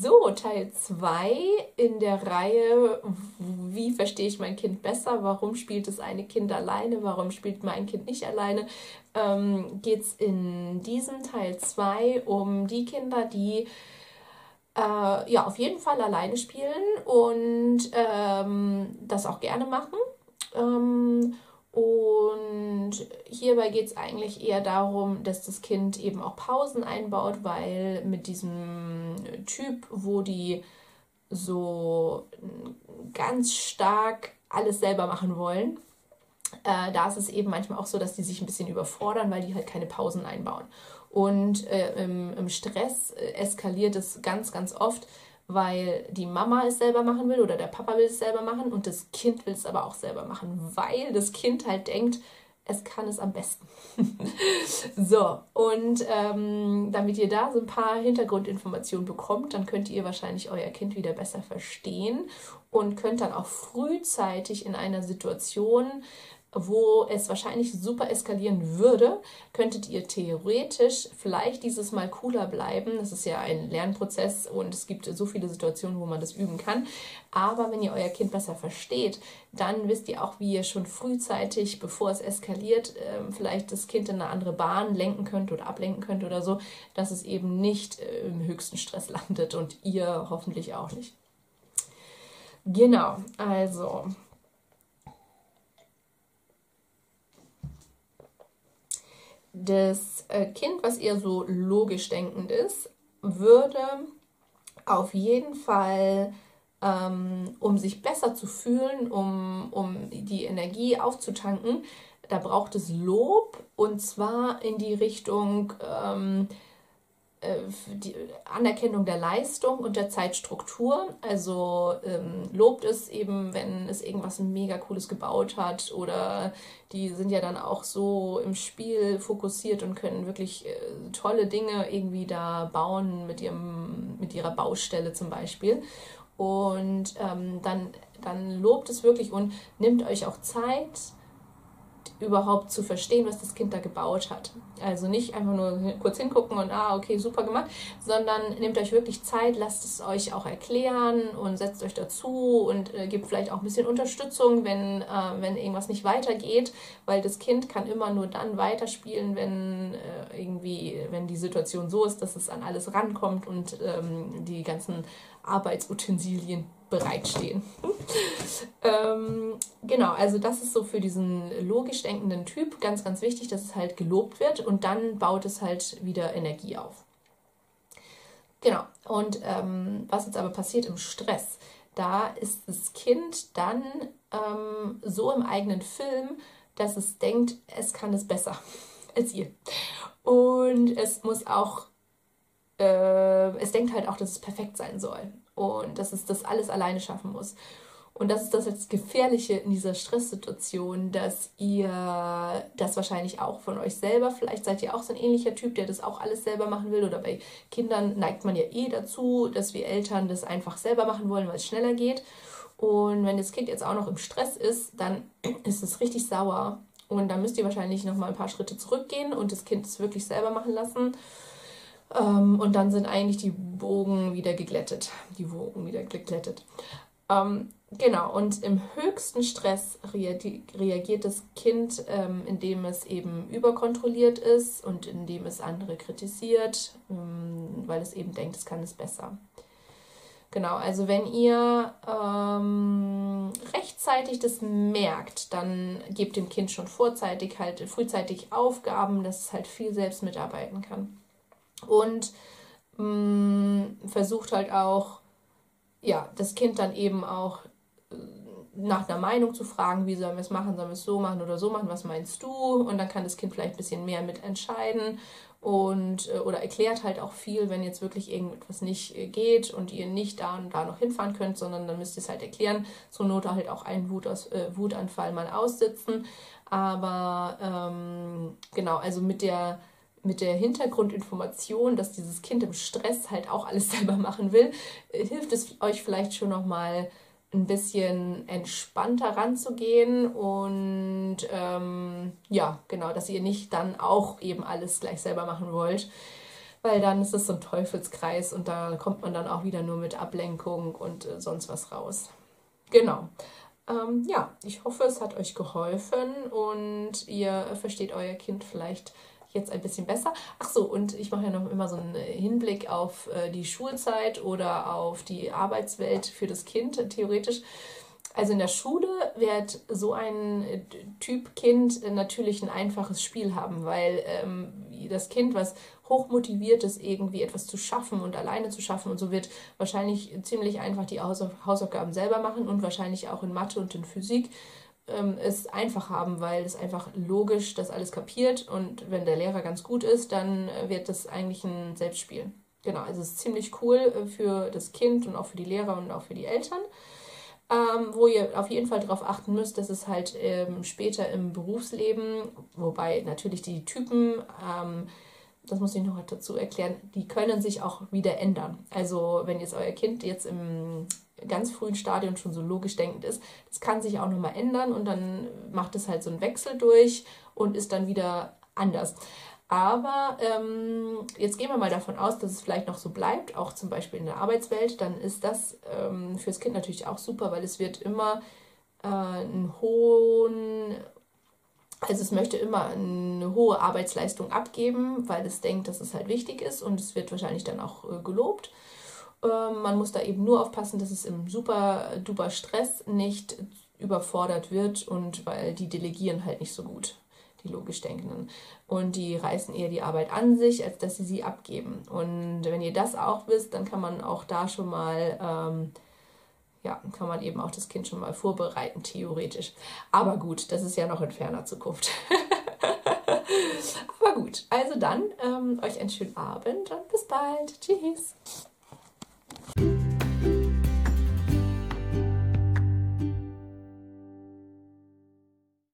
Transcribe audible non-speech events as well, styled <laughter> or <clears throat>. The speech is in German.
So, Teil 2 in der Reihe, wie verstehe ich mein Kind besser? Warum spielt das eine Kind alleine? Warum spielt mein Kind nicht alleine? Ähm, Geht es in diesem Teil 2 um die Kinder, die äh, ja auf jeden Fall alleine spielen und ähm, das auch gerne machen. Ähm, und hierbei geht es eigentlich eher darum, dass das Kind eben auch Pausen einbaut, weil mit diesem Typ, wo die so ganz stark alles selber machen wollen, äh, da ist es eben manchmal auch so, dass die sich ein bisschen überfordern, weil die halt keine Pausen einbauen. Und äh, im, im Stress äh, eskaliert es ganz, ganz oft, weil die Mama es selber machen will oder der Papa will es selber machen und das Kind will es aber auch selber machen, weil das Kind halt denkt, es kann es am besten. <laughs> so, und ähm, damit ihr da so ein paar Hintergrundinformationen bekommt, dann könnt ihr wahrscheinlich euer Kind wieder besser verstehen und könnt dann auch frühzeitig in einer Situation wo es wahrscheinlich super eskalieren würde, könntet ihr theoretisch vielleicht dieses Mal cooler bleiben. Das ist ja ein Lernprozess und es gibt so viele Situationen, wo man das üben kann. Aber wenn ihr euer Kind besser versteht, dann wisst ihr auch, wie ihr schon frühzeitig, bevor es eskaliert, ähm, vielleicht das Kind in eine andere Bahn lenken könnt oder ablenken könnt oder so, dass es eben nicht äh, im höchsten Stress landet und ihr hoffentlich auch nicht. Genau, also das äh, Kind, was eher so logisch denkend ist, würde auf jeden Fall, ähm, um sich besser zu fühlen, um, um die Energie aufzutanken, da braucht es Lob und zwar in die Richtung, ähm, äh, die Anerkennung der Leistung und der Zeitstruktur. Also ähm, lobt es eben, wenn es irgendwas mega cooles gebaut hat oder die sind ja dann auch so im Spiel fokussiert und können wirklich äh, tolle Dinge irgendwie da bauen mit, ihrem, mit ihrer Baustelle zum Beispiel. Und ähm, dann, dann lobt es wirklich und nimmt euch auch Zeit, überhaupt zu verstehen, was das Kind da gebaut hat. Also nicht einfach nur kurz hingucken und ah, okay, super gemacht, sondern nehmt euch wirklich Zeit, lasst es euch auch erklären und setzt euch dazu und äh, gebt vielleicht auch ein bisschen Unterstützung, wenn, äh, wenn irgendwas nicht weitergeht, weil das Kind kann immer nur dann weiterspielen, wenn äh, irgendwie, wenn die Situation so ist, dass es an alles rankommt und ähm, die ganzen Arbeitsutensilien bereitstehen. <laughs> ähm, genau, also das ist so für diesen logisch denkenden Typ ganz, ganz wichtig, dass es halt gelobt wird und dann baut es halt wieder Energie auf. Genau, und ähm, was jetzt aber passiert im Stress, da ist das Kind dann ähm, so im eigenen Film, dass es denkt, es kann es besser <laughs> als ihr. Und es muss auch, äh, es denkt halt auch, dass es perfekt sein soll und dass es das alles alleine schaffen muss. Und das ist das jetzt Gefährliche in dieser Stresssituation, dass ihr das wahrscheinlich auch von euch selber, vielleicht seid ihr auch so ein ähnlicher Typ, der das auch alles selber machen will. Oder bei Kindern neigt man ja eh dazu, dass wir Eltern das einfach selber machen wollen, weil es schneller geht. Und wenn das Kind jetzt auch noch im Stress ist, dann <clears throat> ist es richtig sauer. Und dann müsst ihr wahrscheinlich noch mal ein paar Schritte zurückgehen und das Kind es wirklich selber machen lassen. Ähm, und dann sind eigentlich die Bogen wieder geglättet. Die Wogen wieder geglättet. Ähm, genau, und im höchsten Stress reagiert das Kind, ähm, indem es eben überkontrolliert ist und indem es andere kritisiert, ähm, weil es eben denkt, es kann es besser. Genau, also wenn ihr ähm, rechtzeitig das merkt, dann gebt dem Kind schon vorzeitig halt frühzeitig Aufgaben, dass es halt viel selbst mitarbeiten kann und mh, mm, versucht halt auch, ja, das Kind dann eben auch äh, nach einer Meinung zu fragen, wie sollen wir es machen, sollen wir es so machen oder so machen, was meinst du? Und dann kann das Kind vielleicht ein bisschen mehr mitentscheiden und äh, oder erklärt halt auch viel, wenn jetzt wirklich irgendetwas nicht äh, geht und ihr nicht da und da noch hinfahren könnt, sondern dann müsst ihr es halt erklären. Zur Not halt auch einen Wutaus, äh, Wutanfall mal aussitzen. Aber ähm, genau, also mit der mit der Hintergrundinformation, dass dieses Kind im Stress halt auch alles <laughs> selber machen will, äh, hilft es euch vielleicht schon noch mal ein bisschen entspannter ranzugehen und ähm, ja, genau, dass ihr nicht dann auch eben alles gleich selber machen wollt. weil dann ist es so ein Teufelskreis und da kommt man dann auch wieder nur mit Ablenkung und äh, sonst was raus. Genau. Ähm, ja, ich hoffe, es hat euch geholfen und ihr versteht euer Kind vielleicht jetzt ein bisschen besser. Ach so, und ich mache ja noch immer so einen Hinblick auf äh, die Schulzeit oder auf die Arbeitswelt für das Kind, theoretisch. Also in der Schule wird so ein äh, Typ Kind natürlich ein einfaches Spiel haben, weil ähm, das Kind, was hochmotiviert ist, irgendwie etwas zu schaffen und alleine zu schaffen und so wird wahrscheinlich ziemlich einfach die Hausaufgaben selber machen und wahrscheinlich auch in Mathe und in Physik ähm, es einfach haben, weil es einfach logisch das alles kapiert und wenn der Lehrer ganz gut ist, dann äh, wird das eigentlich ein Selbstspiel. Genau, also es ist ziemlich cool äh, für das Kind und auch für die Lehrer und auch für die Eltern. Ähm, wo ihr auf jeden Fall darauf achten müsst, dass es halt ähm, später im Berufsleben, wobei natürlich die Typen, ähm, das muss ich noch dazu erklären, die können sich auch wieder ändern. Also wenn jetzt euer Kind jetzt im ganz frühen Stadium schon so logisch denkend ist, das kann sich auch nochmal ändern und dann macht es halt so einen Wechsel durch und ist dann wieder anders. Aber ähm, jetzt gehen wir mal davon aus, dass es vielleicht noch so bleibt, auch zum Beispiel in der Arbeitswelt, dann ist das ähm, fürs Kind natürlich auch super, weil es wird immer äh, einen hohen, also es möchte immer eine hohe Arbeitsleistung abgeben, weil es denkt, dass es halt wichtig ist und es wird wahrscheinlich dann auch äh, gelobt. Ähm, man muss da eben nur aufpassen, dass es im super duper Stress nicht überfordert wird und weil die delegieren halt nicht so gut, die logisch Denkenden. Und die reißen eher die Arbeit an sich, als dass sie sie abgeben. Und wenn ihr das auch wisst, dann kann man auch da schon mal, ähm, ja, kann man eben auch das Kind schon mal vorbereiten, theoretisch. Aber gut, das ist ja noch in ferner Zukunft. <laughs> Aber gut, also dann ähm, euch einen schönen Abend und bis bald. Tschüss.